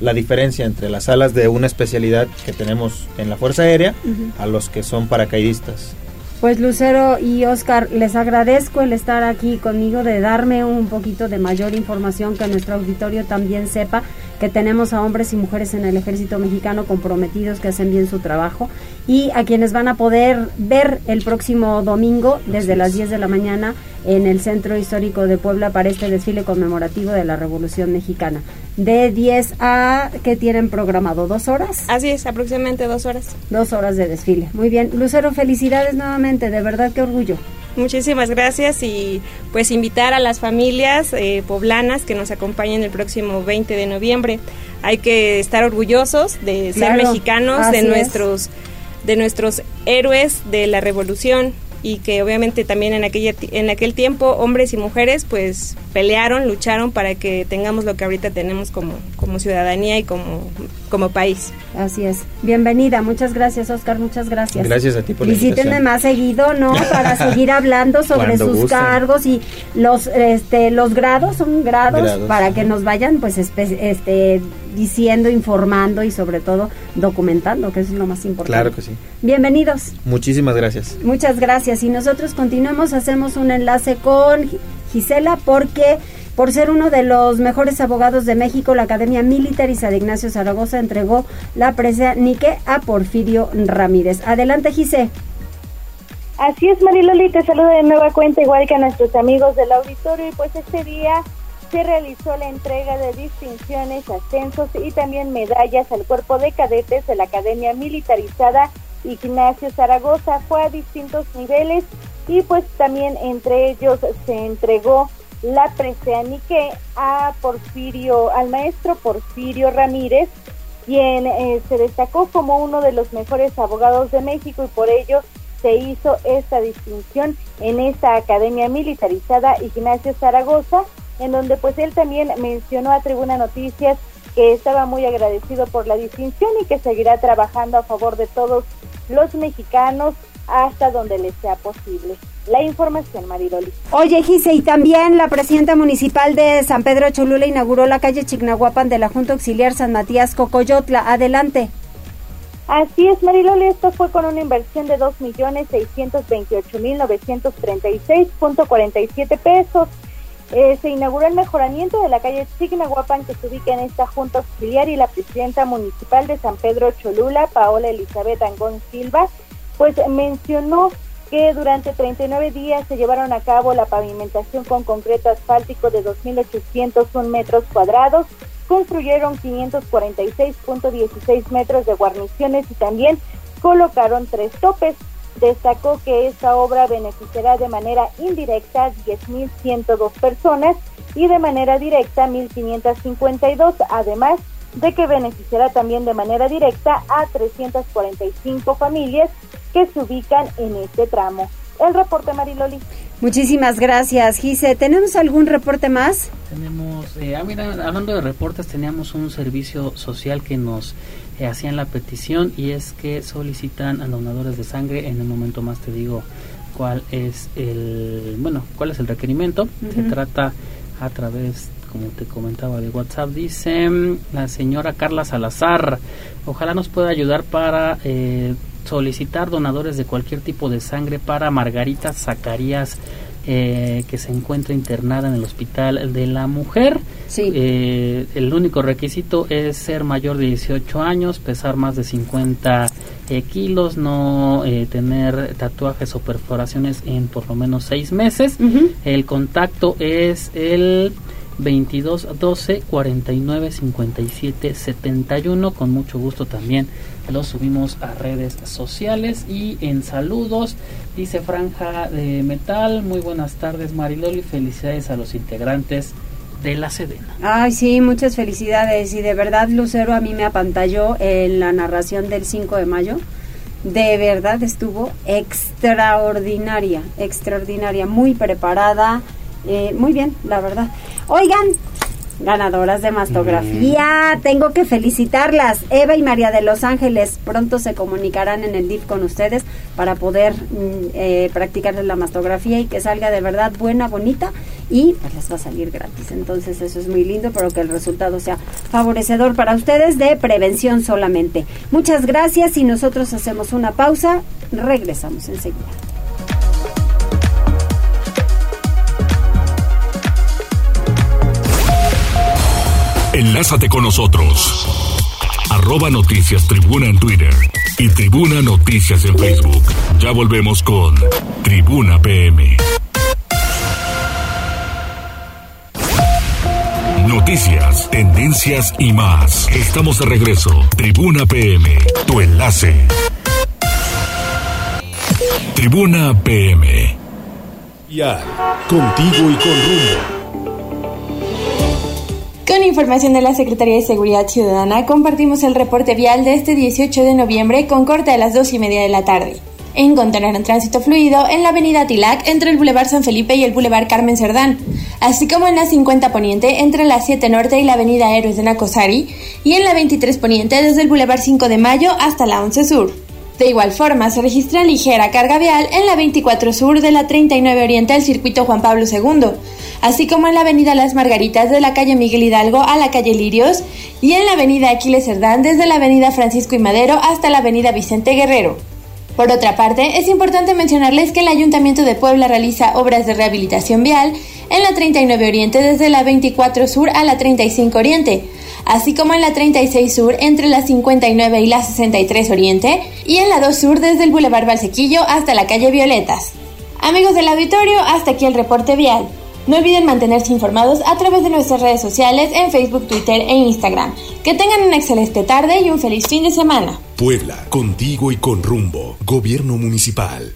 la diferencia entre las alas de una especialidad que tenemos en la Fuerza Aérea a los que son paracaidistas. Pues Lucero y Oscar, les agradezco el estar aquí conmigo, de darme un poquito de mayor información, que nuestro auditorio también sepa que tenemos a hombres y mujeres en el ejército mexicano comprometidos que hacen bien su trabajo y a quienes van a poder ver el próximo domingo desde las 10 de la mañana en el Centro Histórico de Puebla para este desfile conmemorativo de la Revolución Mexicana. De 10 a, ¿qué tienen programado? ¿Dos horas? Así es, aproximadamente dos horas. Dos horas de desfile. Muy bien. Lucero, felicidades nuevamente, de verdad qué orgullo. Muchísimas gracias y pues invitar a las familias eh, poblanas que nos acompañen el próximo 20 de noviembre. Hay que estar orgullosos de Claro, ser mexicanos, de es. nuestros de nuestros héroes de la revolución y que obviamente también en aquella en aquel tiempo hombres y mujeres pues pelearon, lucharon para que tengamos lo que ahorita tenemos como como ciudadanía y como como país. Así es. Bienvenida. Muchas gracias, Oscar. Muchas gracias. Gracias a ti por la Visítenme más seguido, ¿no? <laughs> Para seguir hablando sobre Cuando sus gusten. cargos y los este los grados son grados, Grados, para ajá. que nos vayan pues este diciendo, informando y sobre todo documentando, que eso es lo más importante. Claro que sí. Bienvenidos. Muchísimas gracias. Muchas gracias. Y nosotros continuamos, hacemos un enlace con Gi- Gisela porque por ser uno de los mejores abogados de México, la Academia Militarista de Ignacio Zaragoza entregó la presea Nique a Porfirio Ramírez. Adelante, Gise. Así es, Mariloli, te saludo de nueva cuenta, igual que a nuestros amigos del auditorio. Y pues este día se realizó la entrega de distinciones, ascensos y también medallas al cuerpo de cadetes de la Academia Militarizada Ignacio Zaragoza. Fue a distintos niveles y pues también entre ellos se entregó la presea Nique a Porfirio, al maestro Porfirio Ramírez, quien eh, se destacó como uno de los mejores abogados de México y por ello se hizo esta distinción en esta academia militarizada Ignacio Zaragoza, en donde pues él también mencionó a Tribuna Noticias que estaba muy agradecido por la distinción y que seguirá trabajando a favor de todos los mexicanos hasta donde les sea posible. La información, Mariloli. Oye, Gise, y también la presidenta municipal de San Pedro Cholula inauguró la calle Chignahuapan de la Junta Auxiliar San Matías Cocoyotla. Adelante. Así es, Mariloli, esto fue con una inversión de 2.628.936.47 pesos. Eh, se inauguró el mejoramiento de la calle Chignahuapan que se ubica en esta junta auxiliar y la presidenta municipal de San Pedro Cholula, Paola Elizabeth Angón Silva, pues mencionó que durante 39 días se llevaron a cabo la pavimentación con concreto asfáltico de 2.801 metros cuadrados, construyeron 546.16 metros de guarniciones y también colocaron tres topes. Destacó que esta obra beneficiará de manera indirecta a 10.102 personas y de manera directa 1.552, además de que beneficiará también de manera directa a 345 familias que se ubican en este tramo. El reporte Mariloli. Muchísimas gracias, Gise. ¿Tenemos algún reporte más? Tenemos, eh, ah, mira, hablando de reportes, teníamos un servicio social que nos eh, hacían la petición y es que solicitan a donadores de sangre. En un momento más te digo cuál es el, bueno, cuál es el requerimiento. Se trata a través como te comentaba de WhatsApp. Dice mm, la señora Carla Salazar, ojalá nos pueda ayudar para eh, solicitar donadores de cualquier tipo de sangre para Margarita Zacarías eh, que se encuentra internada en el hospital de la mujer. Eh, el único requisito es ser mayor de 18 años, pesar más de 50 eh, kilos, no tener tatuajes o perforaciones en por lo menos 6 meses. El contacto es el 22 12 49 57 71. Con mucho gusto también lo subimos a redes sociales y en saludos dice Franja de Metal. Muy buenas tardes Mariloli, felicidades a los integrantes de la Sedena. Ay, sí, muchas felicidades y de verdad Lucero a mí me apantalló en la narración del 5 de mayo. De verdad estuvo extraordinaria, extraordinaria, muy preparada, eh, muy bien, la verdad. Oigan, ganadoras de mastografía. Tengo que felicitarlas. Eva y María de Los Ángeles pronto se comunicarán en el DIF con ustedes para poder mm, eh, practicarles la mastografía y que salga de verdad buena, bonita y pues les va a salir gratis. Entonces eso es muy lindo, pero que el resultado sea favorecedor para ustedes de prevención solamente. Muchas gracias y nosotros hacemos una pausa. Regresamos enseguida. Enlázate con nosotros. Arroba Noticias Tribuna en Twitter y Tribuna Noticias en Facebook. Ya volvemos con Tribuna PM. Noticias, tendencias y más. Estamos de regreso. Tribuna PM, tu enlace. Tribuna PM. Ya, contigo y con rumbo. Con información de la Secretaría de Seguridad Ciudadana, compartimos el reporte vial de este 18 de noviembre con corte a las 2 y media de la tarde. Encontrarán tránsito fluido en la avenida Tilac entre el Boulevard San Felipe y el Boulevard Carmen Cerdán, así como en la 50 Poniente entre la 7 Norte y la avenida Héroes de Nacosari, y en la 23 Poniente desde el Boulevard 5 de Mayo hasta la 11 Sur. De igual forma, se registra ligera carga vial en la 24 Sur de la 39 Oriente al circuito Juan Pablo II, así como en la avenida Las Margaritas de la calle Miguel Hidalgo a la calle Lirios y en la avenida Aquiles Cerdán desde la avenida Francisco y Madero hasta la avenida Vicente Guerrero. Por otra parte, es importante mencionarles que el Ayuntamiento de Puebla realiza obras de rehabilitación vial en la 39 Oriente desde la 24 Sur a la 35 Oriente, así como en la 36 Sur entre la 59 y la 63 Oriente y en la 2 Sur desde el Boulevard Valsequillo hasta la calle Violetas. Amigos del auditorio, hasta aquí el reporte vial. No olviden mantenerse informados a través de nuestras redes sociales en Facebook, Twitter e Instagram. Que tengan una excelente tarde y un feliz fin de semana. Puebla, contigo y con rumbo. Gobierno Municipal.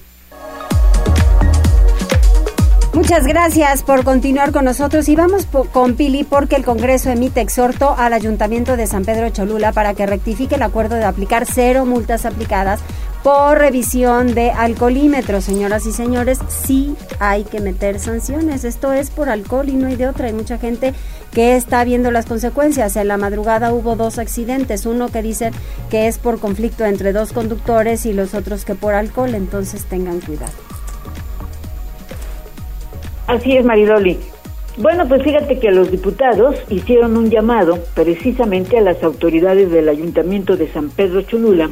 Muchas gracias por continuar con nosotros y vamos con Pili porque el Congreso emite exhorto al Ayuntamiento de San Pedro Cholula para que rectifique el acuerdo de aplicar cero multas aplicadas por revisión de alcoholímetros. Señoras y señores, sí hay que meter sanciones. Esto es por alcohol y no hay de otra. Hay mucha gente que está viendo las consecuencias. En la madrugada hubo dos accidentes, uno que dice que es por conflicto entre dos conductores y los otros que por alcohol, entonces tengan cuidado. Así es, Mariloli. Bueno, pues fíjate que los diputados hicieron un llamado precisamente a las autoridades del Ayuntamiento de San Pedro Cholula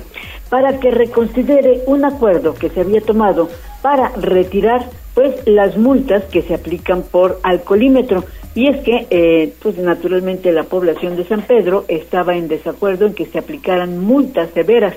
para que reconsidere un acuerdo que se había tomado para retirar pues las multas que se aplican por alcoholímetro. Y es que eh, pues naturalmente la población de San Pedro estaba en desacuerdo en que se aplicaran multas severas.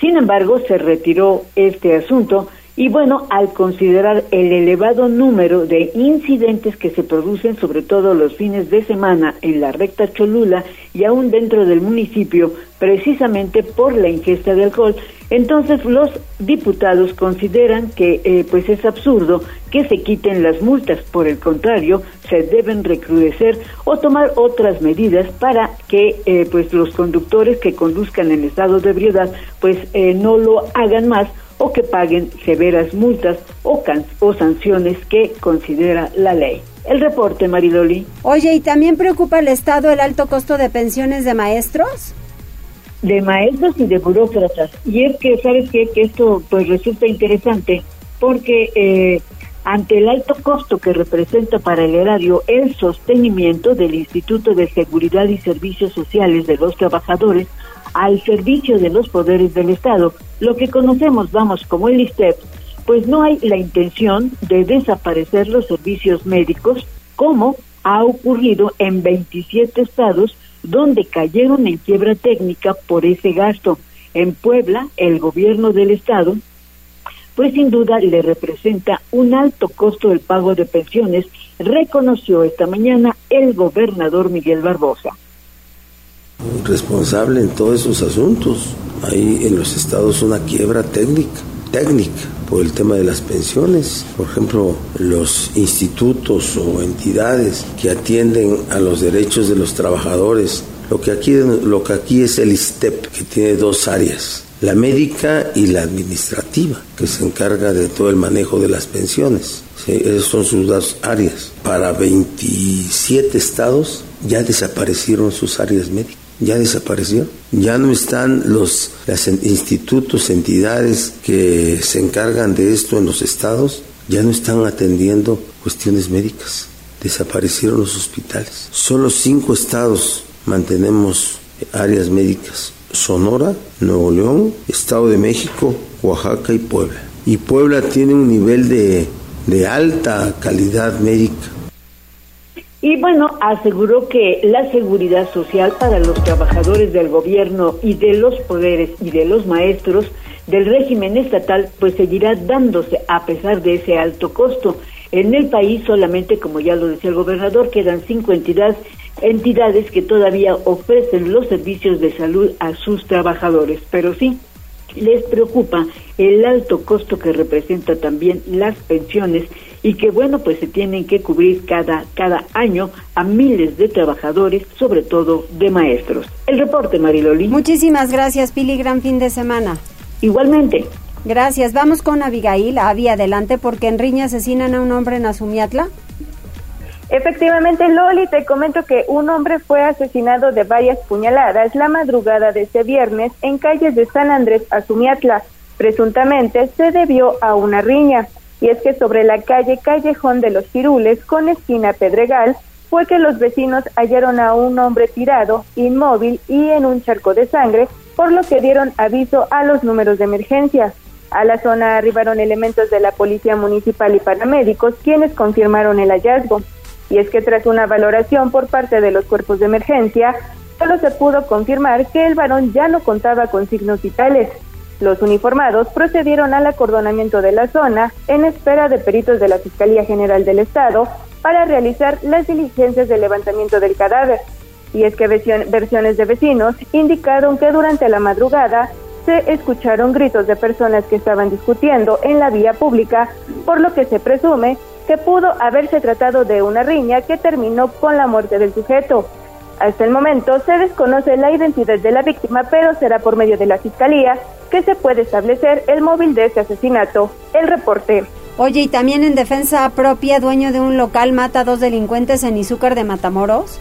Sin embargo se retiró este asunto y bueno, al considerar el elevado número de incidentes que se producen, sobre todo los fines de semana, en la recta Cholula y aún dentro del municipio, precisamente por la ingesta de alcohol, entonces los diputados consideran que eh, pues es absurdo que se quiten las multas, por el contrario, se deben recrudecer o tomar otras medidas para que eh, pues los conductores que conduzcan en estado de ebriedad pues eh, no lo hagan más o que paguen severas multas o, o sanciones que considera la ley. El reporte, Maridoli. Oye, ¿y también preocupa el Estado el alto costo de pensiones de maestros? De maestros y de burócratas. Y es que, ¿sabes qué? Que esto pues resulta interesante porque eh, ante el alto costo que representa para el erario el sostenimiento del Instituto de Seguridad y Servicios Sociales de los Trabajadores al servicio de los poderes del Estado, lo que conocemos, vamos, como el ISTEP, pues no hay la intención de desaparecer los servicios médicos, como ha ocurrido en 27 estados donde cayeron en quiebra técnica por ese gasto. En Puebla, el gobierno del estado pues sin duda le representa un alto costo el pago de pensiones, reconoció esta mañana el gobernador Miguel Barbosa. Responsable en todos esos asuntos. Hay en los estados una quiebra técnica, técnica por el tema de las pensiones. Por ejemplo, los institutos o entidades que atienden a los derechos de los trabajadores. Lo que aquí, lo que aquí es el ISTEP, que tiene dos áreas la médica y la administrativa, que se encarga de todo el manejo de las pensiones. esas son sus dos áreas. Para 27 estados ya desaparecieron sus áreas médicas. Ya desapareció. Ya no están los institutos, entidades que se encargan de esto en los estados, ya no están atendiendo cuestiones médicas. Desaparecieron los hospitales. Solo cinco estados mantenemos áreas médicas Sonora, Nuevo León, Estado de México, Oaxaca y Puebla. Y Puebla tiene un nivel de, de alta calidad médica. Y bueno, aseguró que la seguridad social para los trabajadores del gobierno y de los poderes y de los maestros del régimen estatal pues seguirá dándose a pesar de ese alto costo. En el país solamente, como ya lo decía el gobernador, quedan cinco entidades entidades que todavía ofrecen los servicios de salud a sus trabajadores, pero sí les preocupa el alto costo que representa también las pensiones y que bueno pues se tienen que cubrir cada cada año a miles de trabajadores, sobre todo de maestros. El reporte Mariloli. Muchísimas gracias Pili, gran fin de semana. Igualmente. Gracias. Vamos con Abigail, Avi, adelante porque en Riña asesinan a un hombre en Azumiatla. Efectivamente, Loli, te comento que un hombre fue asesinado de varias puñaladas la madrugada de este viernes en calles de San Andrés Azumiatla. Presuntamente se debió a una riña. Y es que sobre la calle Callejón de los Cirules, con esquina Pedregal, fue que los vecinos hallaron a un hombre tirado, inmóvil y en un charco de sangre, por lo que dieron aviso a los números de emergencia. A la zona arribaron elementos de la Policía Municipal y paramédicos, quienes confirmaron el hallazgo. Y es que tras una valoración por parte de los cuerpos de emergencia, solo se pudo confirmar que el varón ya no contaba con signos vitales. Los uniformados procedieron al acordonamiento de la zona en espera de peritos de la Fiscalía General del Estado para realizar las diligencias de levantamiento del cadáver. Y es que versiones de vecinos indicaron que durante la madrugada se escucharon gritos de personas que estaban discutiendo en la vía pública, por lo que se presume que pudo haberse tratado de una riña que terminó con la muerte del sujeto. Hasta el momento se desconoce la identidad de la víctima, pero será por medio de la fiscalía que se puede establecer el móvil de este asesinato. El reporte. Oye, ¿y también en defensa propia, dueño de un local mata a dos delincuentes en Izúcar de Matamoros?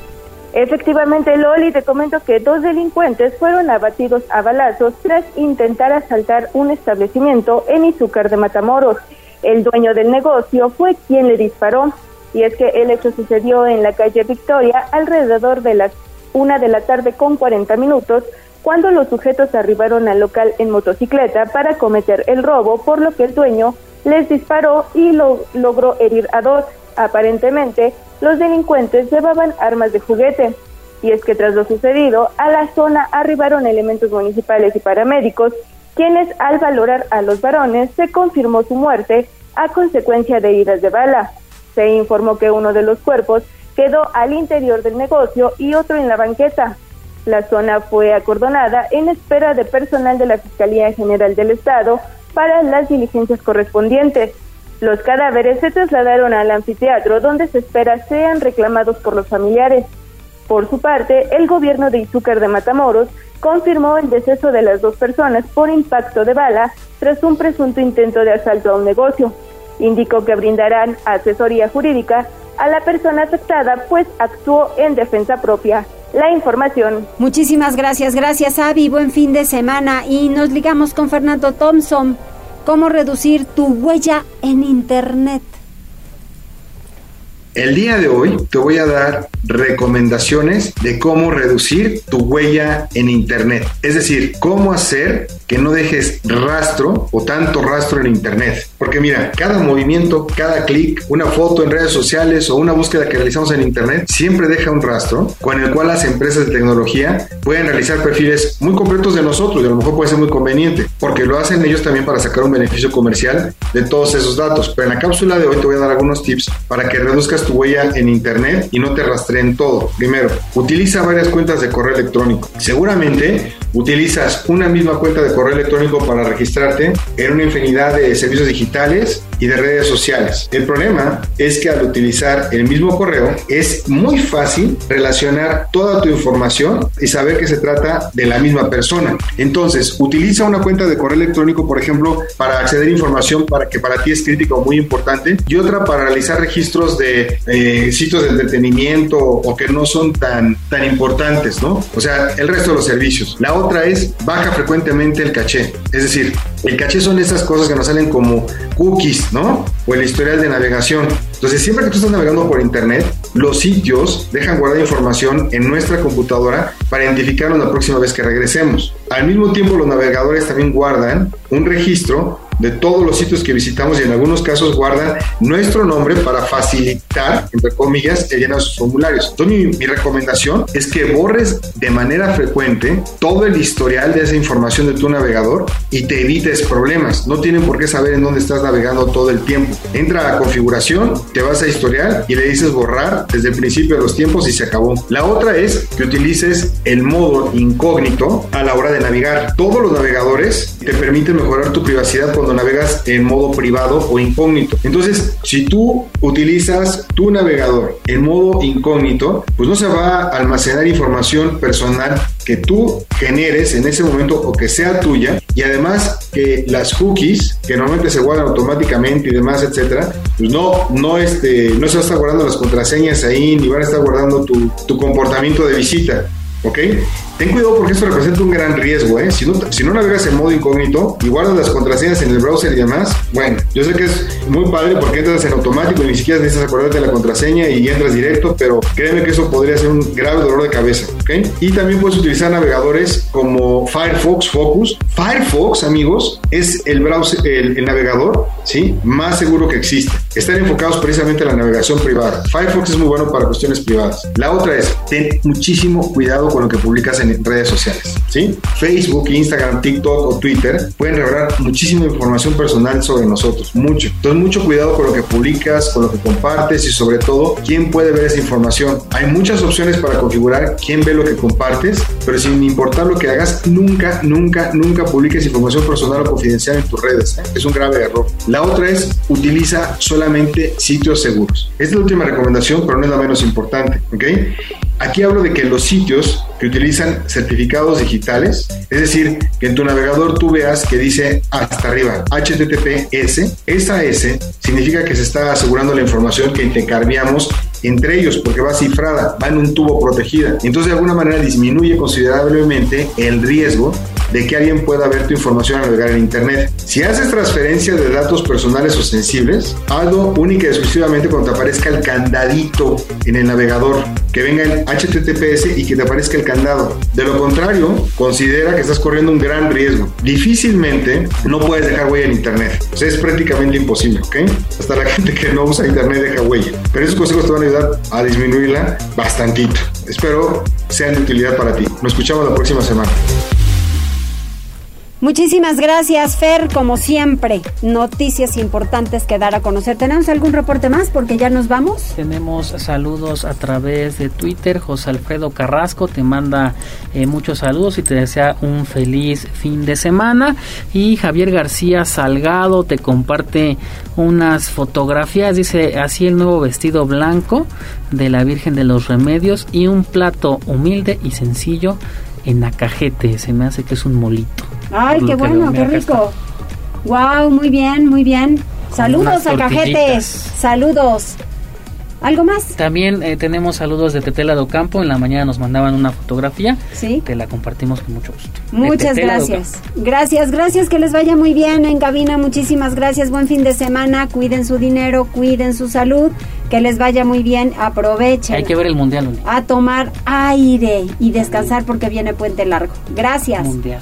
Efectivamente, Loli, te comento que dos delincuentes fueron abatidos a balazos tras intentar asaltar un establecimiento en Izúcar de Matamoros. El dueño del negocio fue quien le disparó y es que el hecho sucedió en la calle Victoria alrededor de las una de la tarde con 40 minutos cuando los sujetos arribaron al local en motocicleta para cometer el robo, por lo que el dueño les disparó y lo logró herir a dos. Aparentemente, los delincuentes llevaban armas de juguete. Y es que tras lo sucedido, a la zona arribaron elementos municipales y paramédicos quienes al valorar a los varones se confirmó su muerte a consecuencia de heridas de bala. Se informó que uno de los cuerpos quedó al interior del negocio y otro en la banqueta. La zona fue acordonada en espera de personal de la Fiscalía General del Estado para las diligencias correspondientes. Los cadáveres se trasladaron al anfiteatro donde se espera sean reclamados por los familiares. Por su parte, el gobierno de Izúcar de Matamoros confirmó el deceso de las dos personas por impacto de bala tras un presunto intento de asalto a un negocio. Indicó que brindarán asesoría jurídica a la persona afectada, pues actuó en defensa propia. La información. Muchísimas gracias, gracias Avi, buen fin de semana y nos ligamos con Fernando Thompson. ¿Cómo reducir tu huella en Internet? El día de hoy te voy a dar recomendaciones de cómo reducir tu huella en Internet. Es decir, cómo hacer que no dejes rastro o tanto rastro en Internet. Porque mira, cada movimiento, cada clic, una foto en redes sociales o una búsqueda que realizamos en Internet siempre deja un rastro con el cual las empresas de tecnología pueden realizar perfiles muy completos de nosotros y a lo mejor puede ser muy conveniente porque lo hacen ellos también para sacar un beneficio comercial de todos esos datos. Pero en la cápsula de hoy te voy a dar algunos tips para que reduzcas tu huella en Internet y no te rastreen todo. Primero, utiliza varias cuentas de correo electrónico. Seguramente utilizas una misma cuenta de correo electrónico para registrarte en una infinidad de servicios digitales y de redes sociales. El problema es que al utilizar el mismo correo es muy fácil relacionar toda tu información y saber que se trata de la misma persona. Entonces, utiliza una cuenta de correo electrónico, por ejemplo, para acceder a información para que para ti es crítica o muy importante y otra para realizar registros de eh, sitios de entretenimiento o que no son tan, tan importantes, ¿no? O sea, el resto de los servicios. La otra es baja frecuentemente el caché. Es decir, el caché son esas cosas que nos salen como cookies, ¿no? O el historial de navegación. Entonces, siempre que tú estás navegando por internet, los sitios dejan guardar información en nuestra computadora para identificarnos la próxima vez que regresemos. Al mismo tiempo, los navegadores también guardan un registro de todos los sitios que visitamos y en algunos casos guardan nuestro nombre para facilitar, entre comillas, el llenar sus formularios. Entonces mi, mi, recomendación es que borres de manera frecuente todo el historial de esa información de tu navegador y te evites problemas. No tienen por qué saber en dónde estás navegando todo el tiempo. Entra a configuración, te vas a historial y le dices borrar desde el principio de los tiempos y se acabó. La otra es que utilices el modo incógnito a la hora de navegar. Todos los navegadores te permiten mejorar tu privacidad cuando navegas en modo privado o incógnito. Entonces, si tú utilizas tu navegador en modo incógnito, pues no se va a almacenar información personal que tú generes en ese momento o que sea tuya y además que las cookies que normalmente se guardan automáticamente y demás, etcétera, pues no, no, este, no se va a estar guardando las contraseñas ahí ni van a estar guardando tu, tu comportamiento de visita. ¿Ok? Ten cuidado porque esto representa un gran riesgo, ¿eh? Si no, si no navegas en modo incógnito y guardas las contraseñas en el browser y demás, bueno, yo sé que es muy padre porque entras en automático y ni siquiera necesitas acordarte de la contraseña y entras directo, pero créeme que eso podría ser un grave dolor de cabeza, ¿ok? Y también puedes utilizar navegadores como Firefox Focus. Firefox, amigos, es el browser, el, el navegador, ¿sí? Más seguro que existe. Están enfocados precisamente en la navegación privada. Firefox es muy bueno para cuestiones privadas. La otra es, ten muchísimo cuidado con lo que publicas en redes sociales, ¿sí? Facebook, Instagram, TikTok o Twitter pueden revelar muchísima información personal sobre nosotros, mucho. Entonces, mucho cuidado con lo que publicas, con lo que compartes y sobre todo, quién puede ver esa información. Hay muchas opciones para configurar quién ve lo que compartes, pero sin importar lo que hagas, nunca, nunca, nunca publiques información personal o confidencial en tus redes. ¿eh? Es un grave error. La otra es, utiliza solamente sitios seguros. Esta es la última recomendación, pero no es la menos importante, ¿ok? Aquí hablo de que los sitios que utilizan certificados digitales, es decir, que en tu navegador tú veas que dice hasta arriba HTTPS, esa S significa que se está asegurando la información que intercambiamos entre ellos porque va cifrada, va en un tubo protegida. Entonces de alguna manera disminuye considerablemente el riesgo de que alguien pueda ver tu información al navegar en Internet. Si haces transferencia de datos personales o sensibles, hazlo única y exclusivamente cuando te aparezca el candadito en el navegador, que venga el HTTPS y que te aparezca el candado. De lo contrario, considera que estás corriendo un gran riesgo. Difícilmente no puedes dejar huella en Internet. O es prácticamente imposible, ¿ok? Hasta la <laughs> gente que no usa Internet deja huella. Pero esos consejos te van a ayudar a disminuirla bastantito. Espero sean de utilidad para ti. Nos escuchamos la próxima semana. Muchísimas gracias, Fer, como siempre. Noticias importantes que dar a conocer. ¿Tenemos algún reporte más? Porque ya nos vamos. Tenemos saludos a través de Twitter. José Alfredo Carrasco te manda eh, muchos saludos y te desea un feliz fin de semana. Y Javier García Salgado te comparte unas fotografías. Dice así el nuevo vestido blanco de la Virgen de los Remedios y un plato humilde y sencillo en Acajete. Se me hace que es un molito. Ay, qué bueno, qué rico. Wow, muy bien, muy bien. Saludos a Cajetes. Saludos. ¿Algo más? También eh, tenemos saludos de Tetela do Campo. En la mañana nos mandaban una fotografía. Sí. Te la compartimos con mucho gusto. Muchas gracias. Gracias, gracias, que les vaya muy bien en cabina. Muchísimas gracias. Buen fin de semana. Cuiden su dinero, cuiden su salud. Que les vaya muy bien. Aprovechen. Hay que ver el mundial. Luli. A tomar aire y descansar porque viene puente largo. Gracias. Mundial.